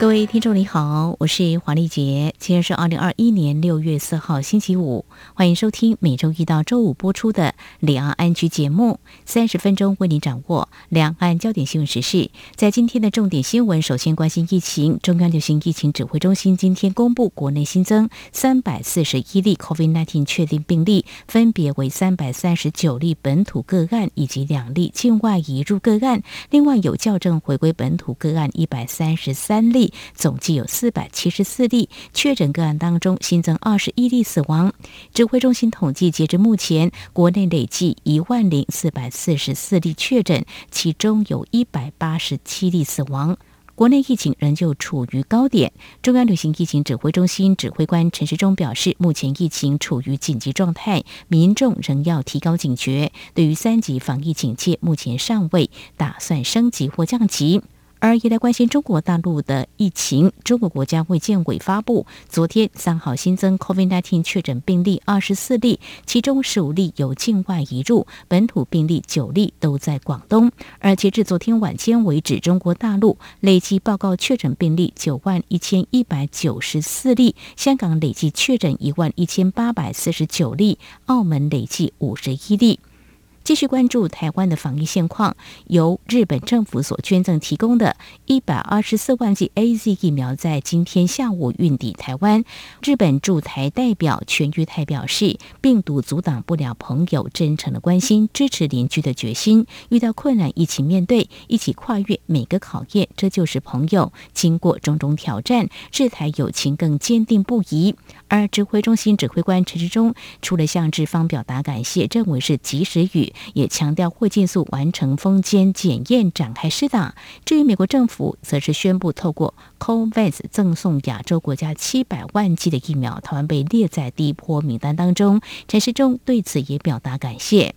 各位听众你好，我是黄丽杰，今天是二零二一年六月四号星期五，欢迎收听每周一到周五播出的《两岸安居》节目，三十分钟为你掌握两岸焦点新闻时事。在今天的重点新闻，首先关心疫情，中央流行疫情指挥中心今天公布，国内新增三百四十一例 COVID-19 确定病例，分别为三百三十九例本土个案以及两例境外移入个案，另外有校正回归本土个案一百三十三例。总计有四百七十四例确诊个案当中，新增二十一例死亡。指挥中心统计，截至目前，国内累计一万零四百四十四例确诊，其中有一百八十七例死亡。国内疫情仍旧处于高点。中央流行疫情指挥中心指挥官陈时中表示，目前疫情处于紧急状态，民众仍要提高警觉。对于三级防疫警戒，目前尚未打算升级或降级。而也来关心中国大陆的疫情，中国国家卫健委发布，昨天三号新增 COVID-19 确诊病例二十四例，其中十五例有境外移入，本土病例九例都在广东。而截至昨天晚间为止，中国大陆累计报告确诊病例九万一千一百九十四例，香港累计确诊一万一千八百四十九例，澳门累计五十一例。继续关注台湾的防疫现况，由日本政府所捐赠提供的一百二十四万剂 AZ 疫苗在今天下午运抵台湾。日本驻台代表全裕泰表示，病毒阻挡不了朋友真诚的关心、支持邻居的决心。遇到困难一起面对，一起跨越每个考验，这就是朋友。经过种种挑战，日台友情更坚定不移。而指挥中心指挥官陈时中除了向日方表达感谢，认为是及时雨。也强调会尽速完成封监检验，展开施打。至于美国政府，则是宣布透过 COVAX 赠送亚洲国家七百万剂的疫苗，台湾被列在第一波名单当中。陈时中对此也表达感谢。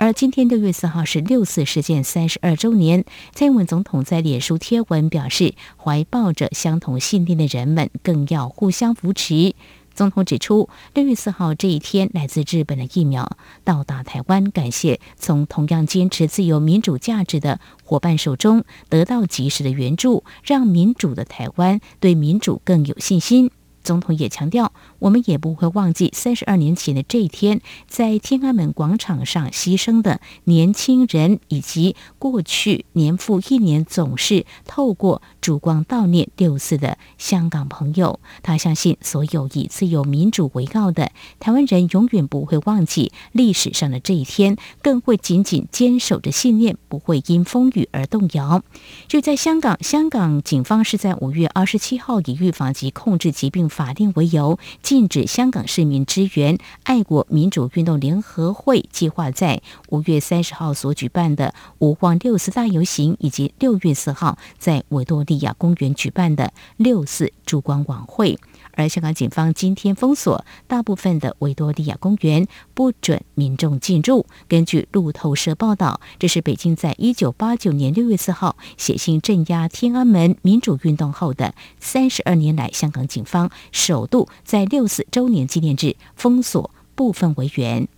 而今天六月四号是六四事件三十二周年，蔡英文总统在脸书贴文表示，怀抱着相同信念的人们，更要互相扶持。总统指出，六月四号这一天，来自日本的疫苗到达台湾，感谢从同样坚持自由民主价值的伙伴手中得到及时的援助，让民主的台湾对民主更有信心。总统也强调，我们也不会忘记三十二年前的这一天，在天安门广场上牺牲的年轻人，以及过去年复一年总是透过烛光悼念六四的香港朋友。他相信，所有以自由民主为傲的台湾人，永远不会忘记历史上的这一天，更会紧紧坚守着信念，不会因风雨而动摇。就在香港，香港警方是在五月二十七号以预防及控制疾病。法令为由，禁止香港市民支援爱国民主运动联合会计划在五月三十号所举办的五晃六四大游行，以及六月四号在维多利亚公园举办的六四烛光晚会。而香港警方今天封锁大部分的维多利亚公园，不准民众进入。根据路透社报道，这是北京在一九八九年六月四号写信镇压天安门民主运动后的三十二年来，香港警方首度在六四周年纪念日封锁部分维园。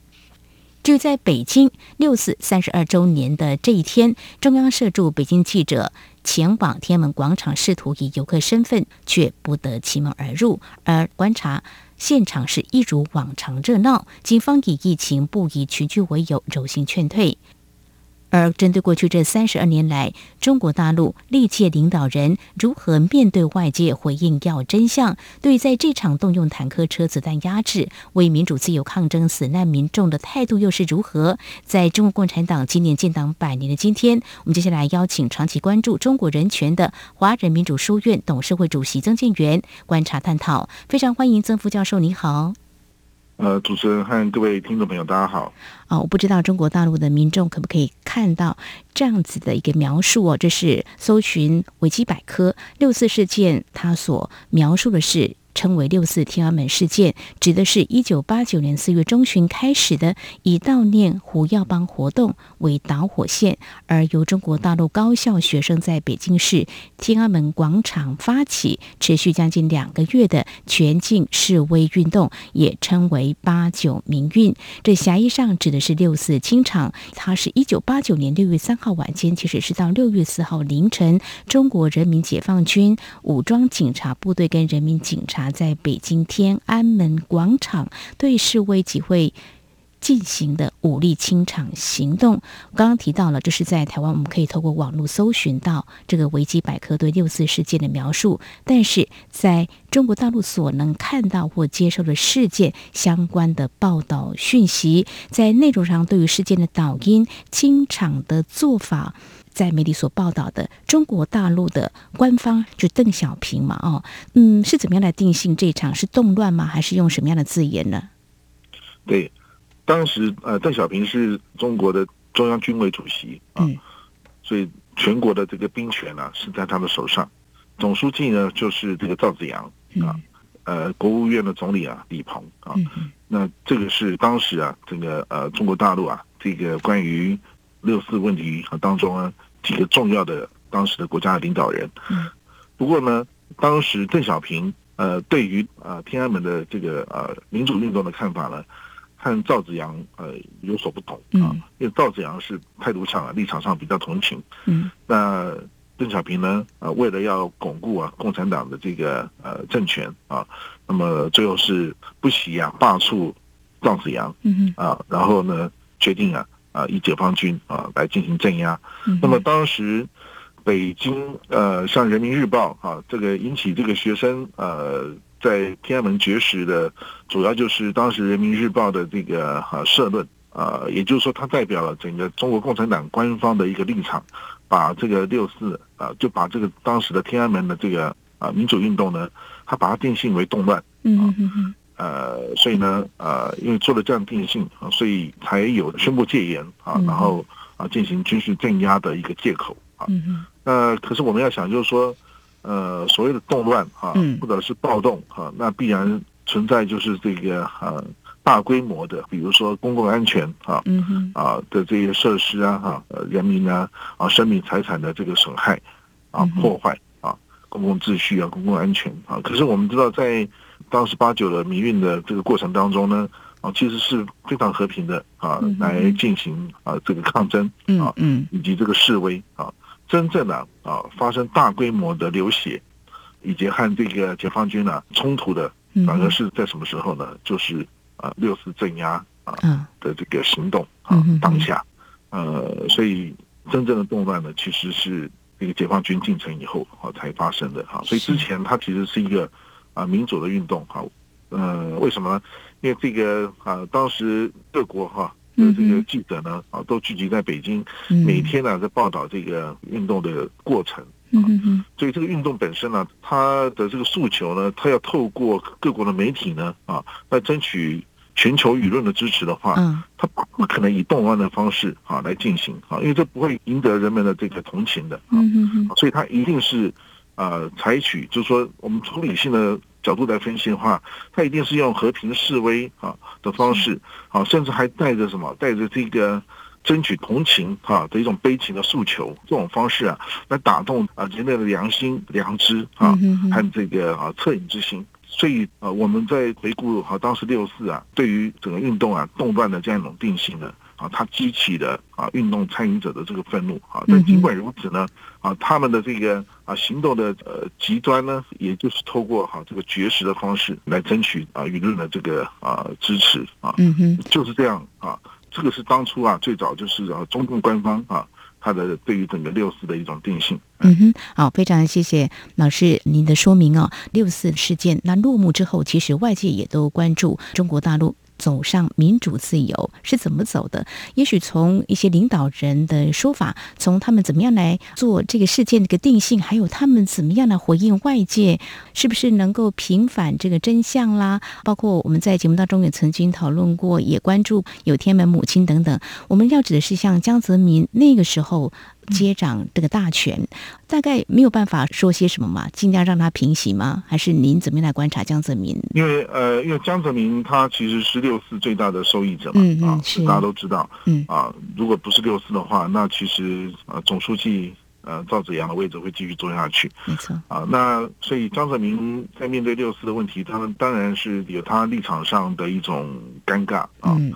就在北京六四三十二周年的这一天，中央社驻北京记者前往天安门广场，试图以游客身份，却不得其门而入。而观察现场是一如往常热闹，警方以疫情不以群聚为由，柔性劝退。而针对过去这三十二年来，中国大陆历届领导人如何面对外界回应要真相，对在这场动用坦克车子弹压制为民主自由抗争死难民众的态度又是如何？在中国共产党今年建党百年的今天，我们接下来邀请长期关注中国人权的华人民主书院董事会主席曾建元观察探讨。非常欢迎曾副教授，你好。呃，主持人和各位听众朋友，大家好。啊，我不知道中国大陆的民众可不可以看到这样子的一个描述哦？这是搜寻维基百科六四事件，它所描述的是称为六四天安门事件，指的是一九八九年四月中旬开始的以悼念胡耀邦活动为导火线，而由中国大陆高校学生在北京市天安门广场发起，持续将近两个月的全境示威运动，也称为八九民运。这狭义上指的是六四清场，它是一九八九年六月三号晚间，其实是到六月四号凌晨，中国人民解放军武装警察部队跟人民警察。在北京天安门广场对示威集会进行的武力清场行动，刚刚提到了，这是在台湾，我们可以透过网络搜寻到这个维基百科对六四事件的描述。但是在中国大陆所能看到或接受的事件相关的报道讯息，在内容上对于事件的导因、清场的做法。在媒体所报道的中国大陆的官方就邓小平嘛，哦，嗯，是怎么样来定性这场是动乱吗？还是用什么样的字眼呢？对，当时呃，邓小平是中国的中央军委主席啊，嗯、所以全国的这个兵权呢、啊、是在他的手上。总书记呢就是这个赵紫阳啊，嗯、呃，国务院的总理啊李鹏啊，嗯、那这个是当时啊这个呃中国大陆啊这个关于。六四问题当中呢，几个重要的当时的国家的领导人。不过呢，当时邓小平呃对于呃天安门的这个呃民主运动的看法呢，和赵紫阳呃有所不同啊。因为赵紫阳是态度上啊立场上比较同情。嗯。那邓小平呢，呃为了要巩固啊共产党的这个呃政权啊，那么最后是不惜啊罢黜赵紫阳。嗯啊，然后呢决定啊。啊，以解放军啊来进行镇压。嗯、那么当时北京呃，像《人民日报》啊，这个引起这个学生呃在天安门绝食的，主要就是当时《人民日报》的这个啊社论啊，也就是说，它代表了整个中国共产党官方的一个立场，把这个六四啊，就把这个当时的天安门的这个啊民主运动呢，它把它定性为动乱。嗯、嗯哼哼。呃，所以呢，呃，因为做了这样定性啊，所以才有宣布戒严啊，然后啊进行军事镇压的一个借口啊。嗯嗯。那可是我们要想，就是说，呃，所谓的动乱啊，或者是暴动啊，那必然存在就是这个啊大规模的，比如说公共安全啊，嗯啊的这些设施啊，哈，呃，人民啊啊生命财产的这个损害啊破坏啊，公共秩序啊，公共安全啊。可是我们知道在当时八九的民运的这个过程当中呢，啊，其实是非常和平的啊，来进行啊这个抗争啊，嗯，以及这个示威啊，真正的啊发生大规模的流血，以及和这个解放军呢冲突的，反而是在什么时候呢？就是啊六四镇压啊的这个行动啊当下，呃，所以真正的动乱呢，其实是这个解放军进城以后啊才发生的啊，所以之前它其实是一个。啊，民主的运动哈，呃，为什么呢？因为这个啊，当时各国哈的这个记者呢啊，都聚集在北京，每天呢在报道这个运动的过程啊，所以这个运动本身呢，它的这个诉求呢，它要透过各国的媒体呢啊，来争取全球舆论的支持的话，它不可能以动乱的方式啊来进行啊，因为这不会赢得人们的这个同情的啊，所以它一定是。呃，采取就是说，我们从理性的角度来分析的话，他一定是用和平示威啊的方式，啊，甚至还带着什么，带着这个争取同情啊的一种悲情的诉求，这种方式啊，来打动啊人类的良心、良知啊和这个啊恻隐之心。所以啊，我们在回顾啊当时六四啊，对于整个运动啊动乱的这样一种定性呢。啊，它激起的啊运动参与者的这个愤怒啊，但尽管如此呢，啊他们的这个啊行动的呃极端呢，也就是透过哈这个绝食的方式来争取啊舆论的这个啊支持啊，嗯哼，就是这样啊，这个是当初啊最早就是啊中共官方啊他的对于整个六四的一种定性。嗯哼，好，非常谢谢老师您的说明哦。六四事件那落幕之后，其实外界也都关注中国大陆。走上民主自由是怎么走的？也许从一些领导人的说法，从他们怎么样来做这个事件的一个定性，还有他们怎么样来回应外界，是不是能够平反这个真相啦？包括我们在节目当中也曾经讨论过，也关注有天门母亲等等。我们要指的是像江泽民那个时候。接掌这个大权，大概没有办法说些什么嘛？尽量让他平息吗？还是您怎么样来观察江泽民？因为呃，因为江泽民他其实是六四最大的受益者嘛，嗯嗯啊，是。大家都知道，嗯。啊，如果不是六四的话，那其实呃总书记呃赵紫阳的位置会继续做下去，没错。啊，那所以江泽民在面对六四的问题，他们当然是有他立场上的一种尴尬啊，嗯。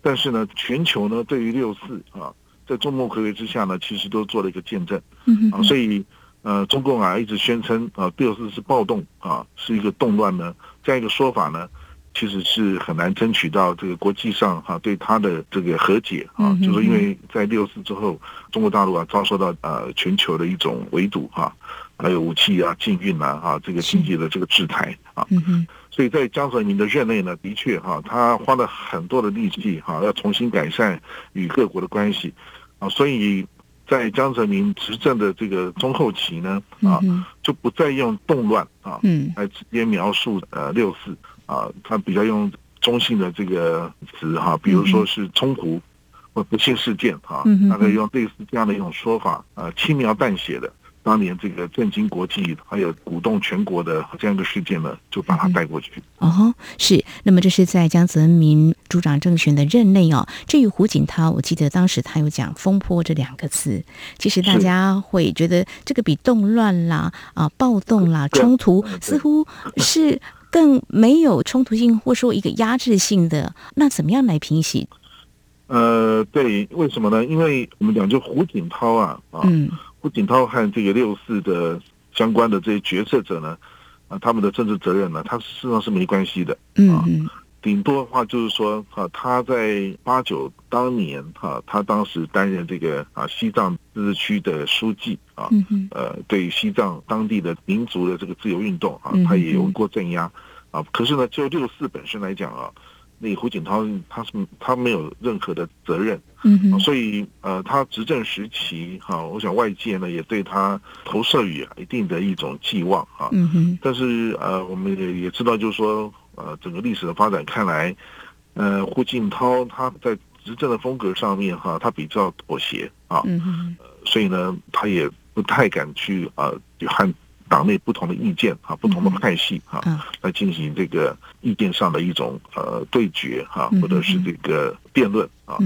但是呢，全球呢对于六四啊，在众目睽睽之下呢，其实都做了一个见证，嗯啊，所以。呃，中共啊一直宣称啊六四是暴动啊，是一个动乱呢，这样一个说法呢，其实是很难争取到这个国际上哈、啊、对他的这个和解啊，嗯、就是因为在六四之后，中国大陆啊遭受到呃全球的一种围堵哈、啊，还有武器啊禁运啊啊这个经济的这个制裁啊，嗯、所以在江泽民的任内呢，的确哈、啊，他花了很多的力气哈、啊，要重新改善与各国的关系啊，所以。在江泽民执政的这个中后期呢，啊，就不再用动乱啊，来直接描述呃六四啊，他比较用中性的这个词哈，比如说是冲突或不幸事件哈，大概用类似这样的一种说法啊，轻描淡写的。当年这个震惊国际，还有鼓动全国的这样一个事件呢，就把它带过去。嗯、哦，是。那么这是在江泽民主掌政权的任内哦。至于胡锦涛，我记得当时他有讲“风波”这两个词。其实大家会觉得这个比动乱啦、啊暴动啦、冲突，似乎是更没有冲突性，或说一个压制性的。那怎么样来平息？呃，对，为什么呢？因为我们讲就胡锦涛啊，啊。嗯胡锦涛和这个六四的相关的这些决策者呢，啊，他们的政治责任呢，他事实上是没关系的，啊，顶多的话就是说，啊，他在八九当年，哈，他当时担任这个啊西藏自治区的书记，啊，呃，对西藏当地的民族的这个自由运动，啊，他也有过镇压，啊，可是呢，就六四本身来讲啊。那胡锦涛他是他没有任何的责任，嗯，所以呃，他执政时期哈，我想外界呢也对他投射于一定的一种寄望啊，嗯哼，但是呃，我们也也知道，就是说呃，整个历史的发展看来，呃，胡锦涛他在执政的风格上面哈，他比较妥协啊，嗯哼，所以呢，他也不太敢去啊，和。党内不同的意见啊，不同的派系啊，来进行这个意见上的一种呃对决哈，或者是这个辩论啊。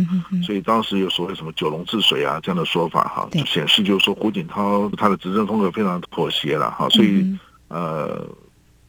所以当时有所谓什么九龙治水啊这样的说法哈，就显示就是说胡锦涛他的执政风格非常妥协了哈。所以呃，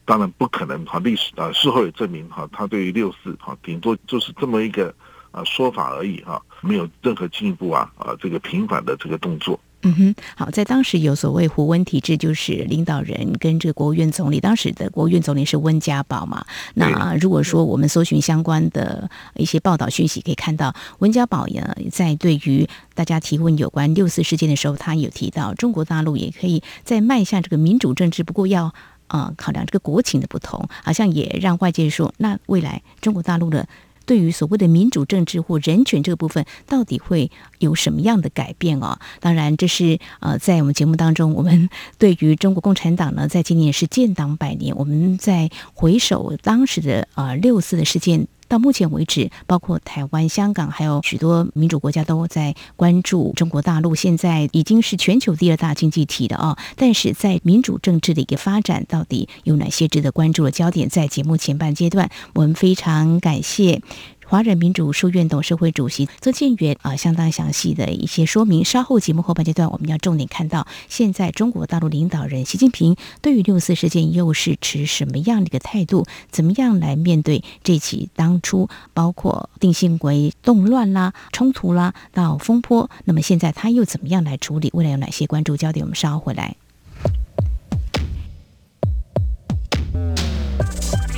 当然不可能哈，历史啊事后也证明哈，他对于六四哈顶多就是这么一个啊说法而已哈，没有任何进一步啊啊这个平反的这个动作。嗯哼，好，在当时有所谓胡温体制，就是领导人跟这个国务院总理，当时的国务院总理是温家宝嘛。那如果说我们搜寻相关的一些报道讯息，可以看到温家宝呀，在对于大家提问有关六四事件的时候，他有提到中国大陆也可以在迈向这个民主政治，不过要呃考量这个国情的不同，好像也让外界说，那未来中国大陆的。对于所谓的民主政治或人权这个部分，到底会有什么样的改变哦？当然，这是呃，在我们节目当中，我们对于中国共产党呢，在今年是建党百年，我们在回首当时的呃六四的事件。到目前为止，包括台湾、香港，还有许多民主国家都在关注中国大陆。现在已经是全球第二大经济体的啊！但是在民主政治的一个发展，到底有哪些值得关注的焦点？在节目前半阶段，我们非常感谢。华人民主书院董事会主席曾建元啊，相当详细的一些说明。稍后节目后半阶段，我们要重点看到，现在中国大陆领导人习近平对于六四事件又是持什么样的一个态度？怎么样来面对这起当初包括定性为动乱啦、冲突啦到风波？那么现在他又怎么样来处理？未来有哪些关注焦点？我们稍后回来。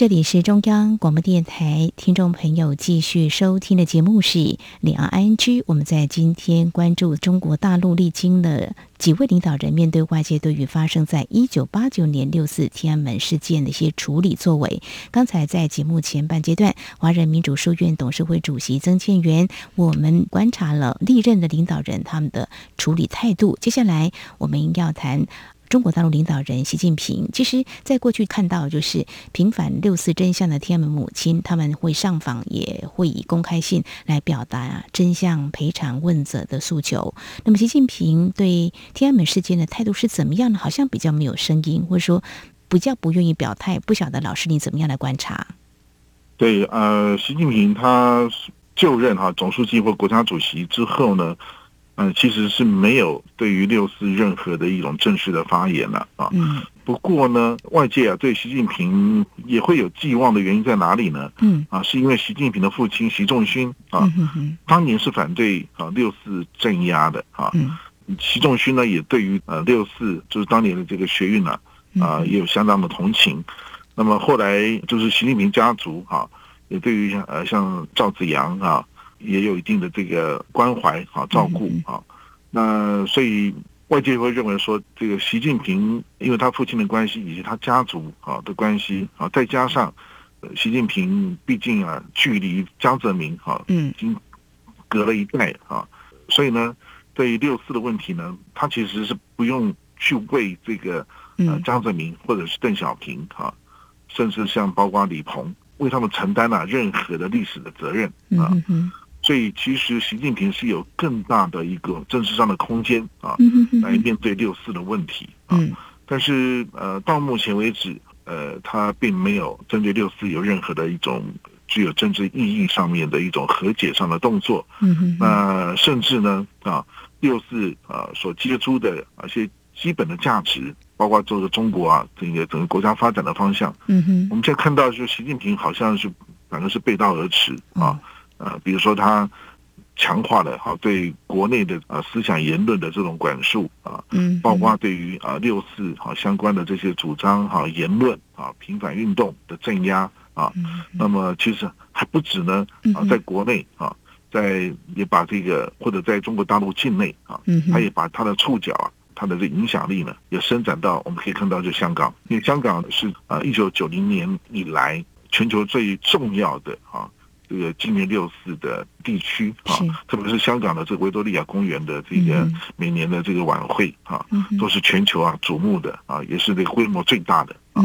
这里是中央广播电台，听众朋友继续收听的节目是《两岸 ING》。我们在今天关注中国大陆历经了几位领导人面对外界对于发生在一九八九年六四天安门事件的一些处理作为。刚才在节目前半阶段，华人民主书院董事会主席曾建元，我们观察了历任的领导人他们的处理态度。接下来我们要谈。中国大陆领导人习近平，其实在过去看到就是平反六四真相的天安门母亲，他们会上访，也会以公开信来表达真相赔偿问责的诉求。那么习近平对天安门事件的态度是怎么样呢？好像比较没有声音，或者说比较不愿意表态。不晓得老师你怎么样来观察？对，呃，习近平他就任哈总书记或国家主席之后呢，嗯、呃，其实是没有对于六四任何的一种正式的发言了啊。嗯。不过呢，外界啊对习近平也会有寄望的原因在哪里呢？嗯。啊，是因为习近平的父亲习仲勋啊，当年是反对啊六四镇压的啊。嗯。习仲勋呢也对于呃六四就是当年的这个学运呢啊也有相当的同情。那么后来就是习近平家族哈、啊，也对于呃像赵紫阳啊，也有一定的这个关怀啊照顾啊。那所以外界会认为说，这个习近平因为他父亲的关系以及他家族啊的关系啊，再加上习近平毕竟啊距离江泽民啊，已经隔了一代啊，所以呢，对于六四的问题呢，他其实是不用去为这个呃江泽民或者是邓小平啊。甚至像包括李鹏，为他们承担了任何的历史的责任啊，所以其实习近平是有更大的一个政治上的空间啊，来面对六四的问题啊。但是呃，到目前为止，呃，他并没有针对六四有任何的一种具有政治意义上面的一种和解上的动作。那甚至呢啊，六四啊所接触的一些基本的价值。包括这个中国啊，这个整个国家发展的方向，嗯哼，我们现在看到，就是习近平好像是反正是背道而驰啊，呃，比如说他强化了哈对国内的啊思想言论的这种管束啊，嗯，包括对于啊六四啊相关的这些主张哈言论啊平反运动的镇压啊，那么其实还不止呢啊，在国内啊，在也把这个或者在中国大陆境内啊，他也把他的触角啊。他的这影响力呢，也伸展到我们可以看到，就香港，因为香港是啊，一九九零年以来全球最重要的啊这个纪念六四的地区啊，特别是香港的这个维多利亚公园的这个每年的这个晚会啊，都是全球啊瞩目的啊，也是这个规模最大的啊，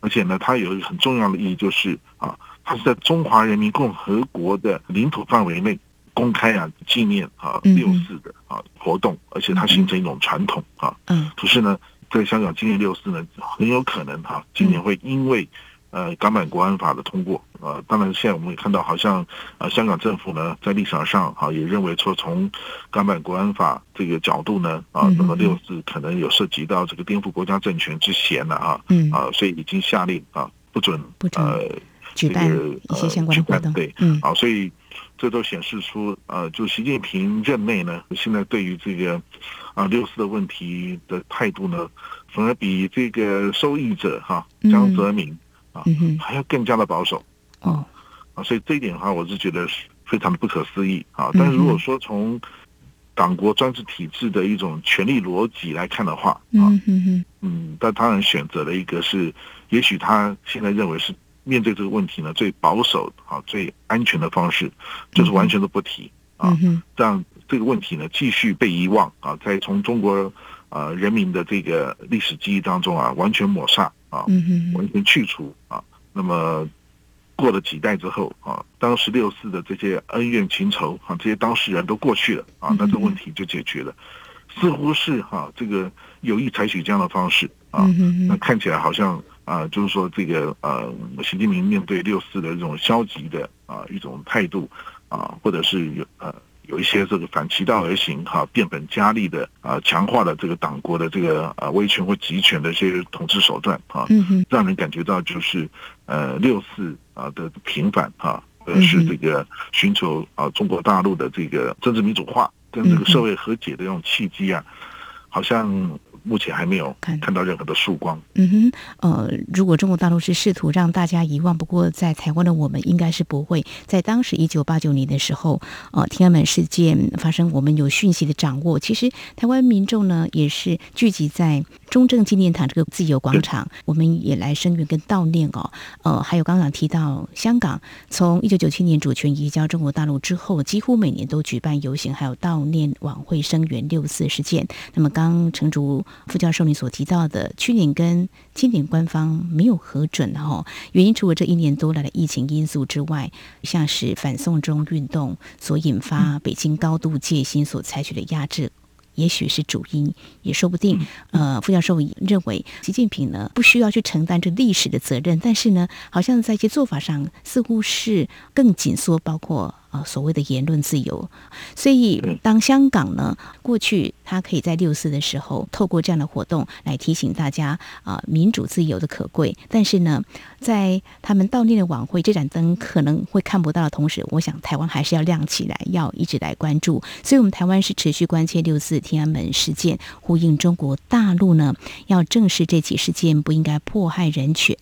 而且呢，它有一个很重要的意义，就是啊，它是在中华人民共和国的领土范围内。公开啊，纪念啊六四的啊活动，而且它形成一种传统啊。嗯。可是呢，在香港纪念六四呢，很有可能哈，今年会因为呃港版国安法的通过，呃，当然现在我们也看到，好像呃香港政府呢在立场上啊也认为说，从港版国安法这个角度呢啊，那么六四可能有涉及到这个颠覆国家政权之嫌了啊。嗯。啊，所以已经下令啊不准呃举办一些相关的活动。对。嗯。啊，所以。这都显示出，呃，就习近平任内呢，现在对于这个啊六四的问题的态度呢，反而比这个受益者哈、啊、江泽民啊还要更加的保守啊啊，所以这一点的话，我是觉得非常的不可思议啊。但是如果说从党国专制体制的一种权力逻辑来看的话啊，嗯，但当然选择了一个是，也许他现在认为是。面对这个问题呢，最保守啊、最安全的方式，就是完全都不提啊，让这个问题呢继续被遗忘啊，在从中国啊人民的这个历史记忆当中啊完全抹杀啊，完全去除啊。那么过了几代之后啊，当时六四的这些恩怨情仇啊，这些当事人都过去了啊，那这个问题就解决了。似乎是哈这个有意采取这样的方式啊，那看起来好像。啊，就是说这个呃，习近平面对六四的这种消极的啊一种态度啊，或者是有呃有一些这个反其道而行哈、啊，变本加厉的啊，强化了这个党国的这个啊威权或集权的一些统治手段啊，让人感觉到就是呃六四啊的平反啊，而是这个寻求啊中国大陆的这个政治民主化跟这个社会和解的这种契机啊，好像。目前还没有看到任何的曙光。嗯哼，呃，如果中国大陆是试图让大家遗忘，不过在台湾的我们应该是不会。在当时一九八九年的时候，呃，天安门事件发生，我们有讯息的掌握。其实台湾民众呢，也是聚集在中正纪念堂这个自由广场，我们也来声援跟悼念哦。呃，还有刚刚提到香港，从一九九七年主权移交中国大陆之后，几乎每年都举办游行，还有悼念晚会，声援六四事件。那么刚诚如。副教授你所提到的，去年跟今年官方没有核准哈，原因除了这一年多来的疫情因素之外，像是反送中运动所引发北京高度戒心所采取的压制。也许是主因，也说不定。呃，副教授认为，习近平呢不需要去承担这历史的责任，但是呢，好像在一些做法上似乎是更紧缩，包括。啊，所谓的言论自由，所以当香港呢，过去他可以在六四的时候透过这样的活动来提醒大家啊，民主自由的可贵。但是呢，在他们悼念的晚会，这盏灯可能会看不到的同时，我想台湾还是要亮起来，要一直来关注。所以，我们台湾是持续关切六四天安门事件，呼应中国大陆呢要正视这起事件，不应该迫害人权。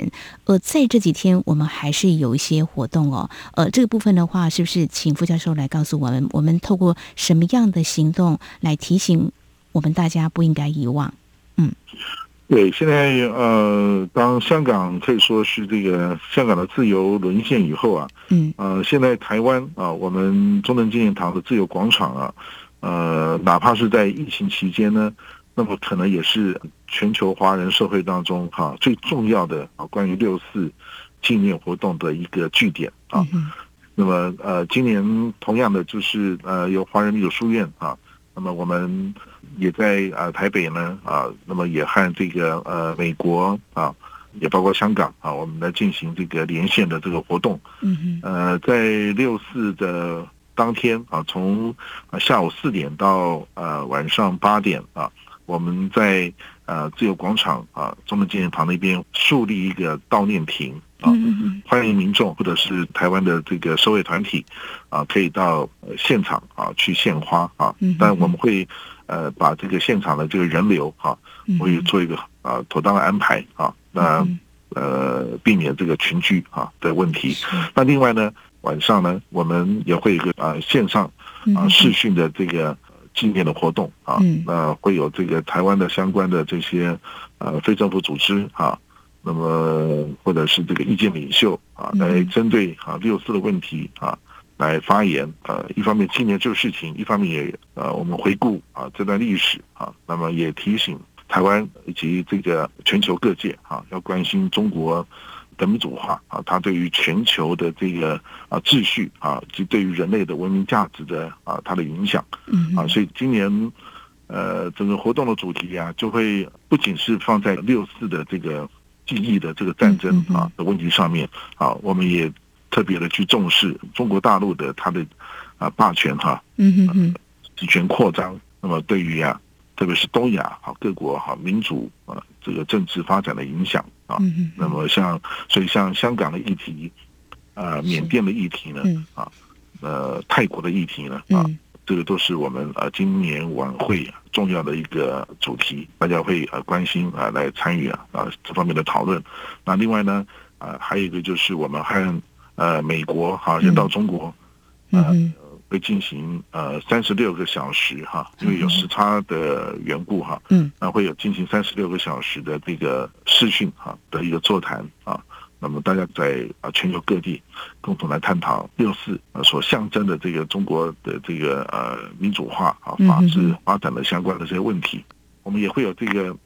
而在这几天，我们还是有一些活动哦。呃，这个部分的话，是不是？请副教授来告诉我们，我们透过什么样的行动来提醒我们大家不应该遗忘？嗯，对，现在呃，当香港可以说是这个香港的自由沦陷以后啊，嗯，呃，现在台湾啊，我们中正纪念堂的自由广场啊，呃，哪怕是在疫情期间呢，那么可能也是全球华人社会当中哈、啊、最重要的啊关于六四纪念活动的一个据点啊。嗯那么呃，今年同样的就是呃，有华人民主书院啊，那么我们也在呃台北呢啊，那么也和这个呃美国啊，也包括香港啊，我们来进行这个连线的这个活动。嗯嗯。呃，在六四的当天啊，从下午四点到呃晚上八点啊，我们在呃自由广场啊，中正纪念堂那边树立一个悼念亭。啊，欢迎民众或者是台湾的这个社会团体啊，可以到现场啊去献花啊。但我们会呃把这个现场的这个人流啊，会做一个啊妥当的安排啊。那呃避免这个群聚啊的问题。那另外呢，晚上呢，我们也会有一个啊线上啊视讯的这个纪念的活动啊。那会有这个台湾的相关的这些呃非政府组织啊。那么，或者是这个意见领袖啊，来针对啊六四的问题啊来发言啊，一方面纪念这个事情，一方面也呃我们回顾啊这段历史啊，那么也提醒台湾以及这个全球各界啊，要关心中国的民主化啊，它对于全球的这个啊秩序啊及对于人类的文明价值的啊它的影响嗯啊，所以今年呃整个活动的主题啊，就会不仅是放在六四的这个。记忆的这个战争啊的问题上面啊，我们也特别的去重视中国大陆的它的啊霸权哈，嗯嗯，集权扩张。那么对于啊，特别是东亚啊各国哈民主啊这个政治发展的影响啊，那么像所以像香港的议题啊，缅甸的议题呢啊，呃泰国的议题呢啊。这个都是我们呃今年晚会重要的一个主题，大家会呃关心啊来参与啊啊这方面的讨论。那另外呢啊还有一个就是我们和呃美国哈先到中国，呃会进行呃三十六个小时哈，因为有时差的缘故哈，嗯，那会有进行三十六个小时的这个视讯哈的一个座谈啊。那么大家在啊全球各地共同来探讨六四啊所象征的这个中国的这个呃民主化啊法治发展的相关的这些问题，我们也会有这个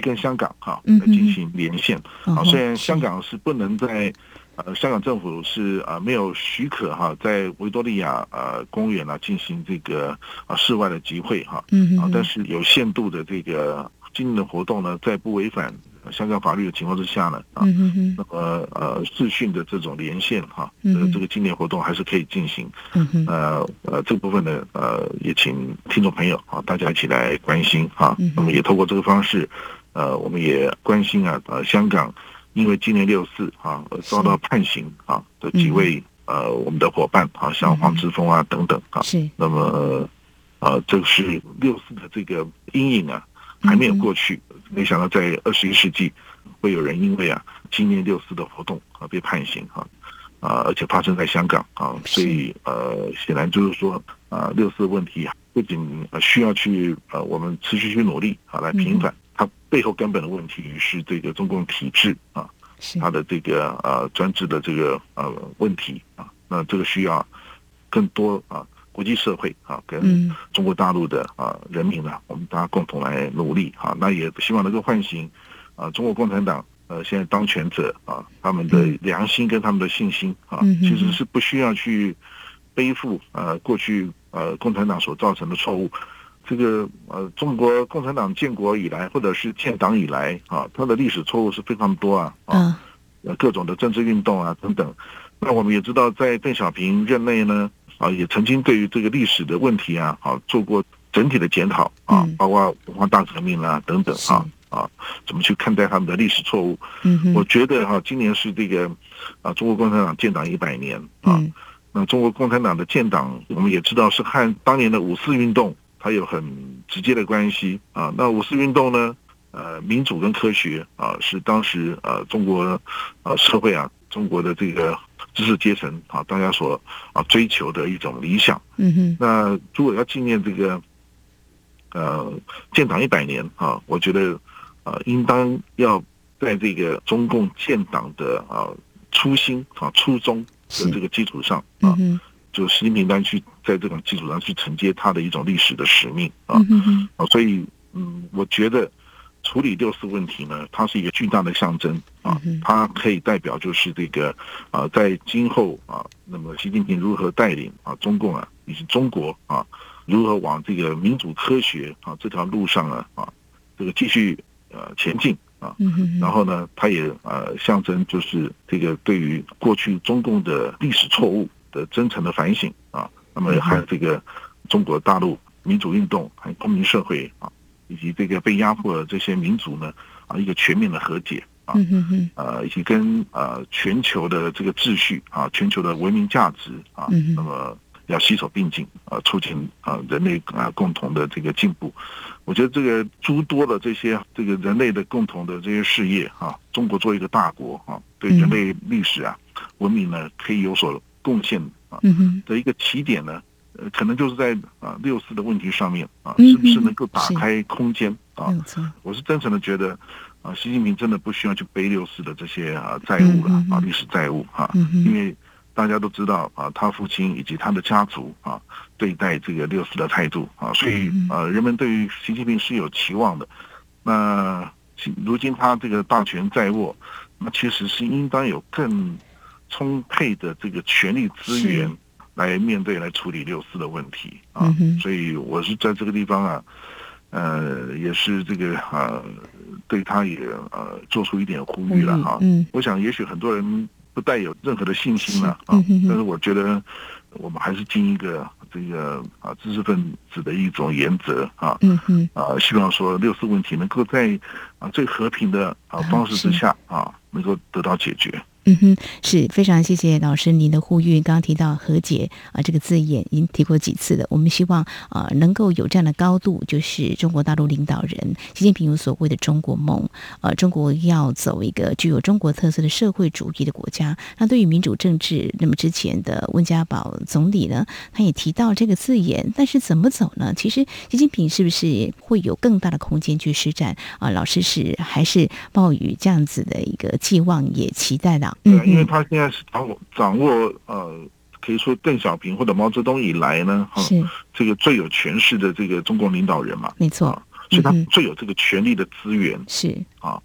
跟香港哈来进行连线。啊。虽然香港是不能在呃香港政府是啊没有许可哈在维多利亚呃公园呢进行这个啊室外的集会哈啊，但是有限度的这个今年的活动呢，在不违反。香港法律的情况之下呢，啊，那么呃视讯的这种连线哈，呃这个纪念活动还是可以进行，呃呃这部分呢呃也请听众朋友啊大家一起来关心啊，那么也透过这个方式，呃我们也关心啊呃香港因为今年六四啊而遭到判刑啊的几位呃我们的伙伴啊像黄之峰啊等等啊，是。那么呃这个是六四的这个阴影啊还没有过去。没想到在二十一世纪，会有人因为啊纪念六四的活动啊被判刑啊啊，而且发生在香港啊，所以呃显然就是说啊六四问题不仅需要去呃我们持续去努力啊来平反，它背后根本的问题是这个中共体制啊，它的这个呃专制的这个呃问题啊，那这个需要更多啊。国际社会啊，跟中国大陆的啊人民呢，我们大家共同来努力啊。那也希望能够唤醒啊中国共产党呃现在当权者啊他们的良心跟他们的信心啊，其实是不需要去背负呃过去呃共产党所造成的错误。这个呃中国共产党建国以来或者是建党以来啊，它的历史错误是非常多啊啊，各种的政治运动啊等等。那我们也知道，在邓小平任内呢。啊，也曾经对于这个历史的问题啊，啊，做过整体的检讨啊，包括文化大革命啊等等啊啊，怎么去看待他们的历史错误？嗯，我觉得哈、啊，今年是这个啊，中国共产党建党一百年啊。那中国共产党的建党，我们也知道是和当年的五四运动它有很直接的关系啊。那五四运动呢，呃，民主跟科学啊，是当时呃中国呃社会啊，中国的这个。知识阶层啊，大家所啊追求的一种理想。嗯哼。那如果要纪念这个呃建党一百年啊，我觉得啊，应当要在这个中共建党的啊初心啊初衷的这个基础上啊，就习近平单去在这种基础上去承接他的一种历史的使命啊。啊，所以嗯，我觉得。处理六四问题呢，它是一个巨大的象征啊，它可以代表就是这个啊，在今后啊，那么习近平如何带领啊中共啊以及中国啊，如何往这个民主科学啊这条路上啊啊，这个继续呃前进啊，然后呢，它也呃象征就是这个对于过去中共的历史错误的真诚的反省啊，那么还有这个中国大陆民主运动还有公民社会啊。以及这个被压迫的这些民族呢，啊，一个全面的和解啊，呃，以及跟呃全球的这个秩序啊，全球的文明价值啊，那么要携手并进啊，促进啊人类啊共同的这个进步。我觉得这个诸多的这些这个人类的共同的这些事业啊，中国作为一个大国啊，对人类历史啊文明呢可以有所贡献啊的一个起点呢。呃，可能就是在啊六四的问题上面啊，是不是能够打开空间啊？我是真诚的觉得啊，习近平真的不需要去背六四的这些啊债务了啊，历史债务哈，因为大家都知道啊，他父亲以及他的家族啊对待这个六四的态度啊，所以啊，人们对于习近平是有期望的。那如今他这个大权在握，那其实是应当有更充沛的这个权力资源。来面对、来处理六四的问题啊，所以我是在这个地方啊，呃，也是这个啊，对他也呃做出一点呼吁了哈。我想也许很多人不带有任何的信心了啊，但是我觉得我们还是尽一个这个啊知识分子的一种原则啊，嗯嗯啊，希望说六四问题能够在啊最和平的啊方式之下啊能够得到解决。嗯哼，是非常谢谢老师您的呼吁。刚刚提到和解啊这个字眼，已经提过几次了。我们希望啊能够有这样的高度，就是中国大陆领导人习近平有所谓的中国梦，呃，中国要走一个具有中国特色的社会主义的国家。那对于民主政治，那么之前的温家宝总理呢，他也提到这个字眼，但是怎么走呢？其实习近平是不是会有更大的空间去施展啊？老师是还是抱有这样子的一个寄望，也期待的。对，因为他现在是掌握掌握呃，可以说邓小平或者毛泽东以来呢，哈，这个最有权势的这个中国领导人嘛，没错，所以他最有这个权力的资源是。啊，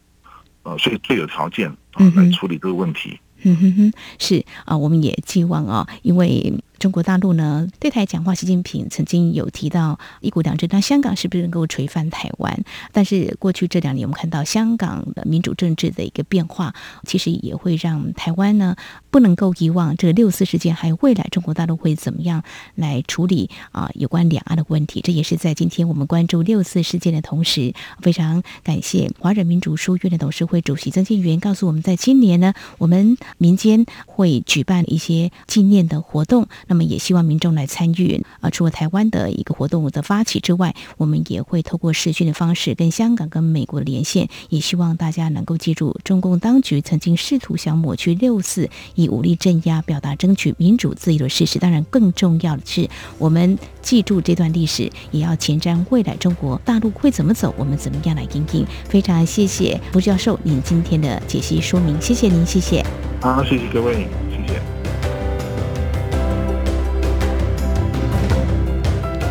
呃，所以最有条件啊来处理这个问题。嗯哼哼，是啊，我们也寄望啊，因为。中国大陆呢，对台讲话，习近平曾经有提到一国两制，那香港是不是能够垂范台湾？但是过去这两年，我们看到香港的民主政治的一个变化，其实也会让台湾呢不能够遗忘这个六四事件，还有未来中国大陆会怎么样来处理啊有关两岸的问题。这也是在今天我们关注六四事件的同时，非常感谢华人民主书院的董事会主席曾建元告诉我们，在今年呢，我们民间会举办一些纪念的活动。那么也希望民众来参与啊！除了台湾的一个活动的发起之外，我们也会透过视讯的方式跟香港、跟美国连线。也希望大家能够记住，中共当局曾经试图想抹去六四，以武力镇压，表达争取民主自由的事实。当然，更重要的是，我们记住这段历史，也要前瞻未来中国大陆会怎么走，我们怎么样来应应。非常谢谢胡教授您今天的解析说明，谢谢您，谢谢。好，谢谢各位，谢谢。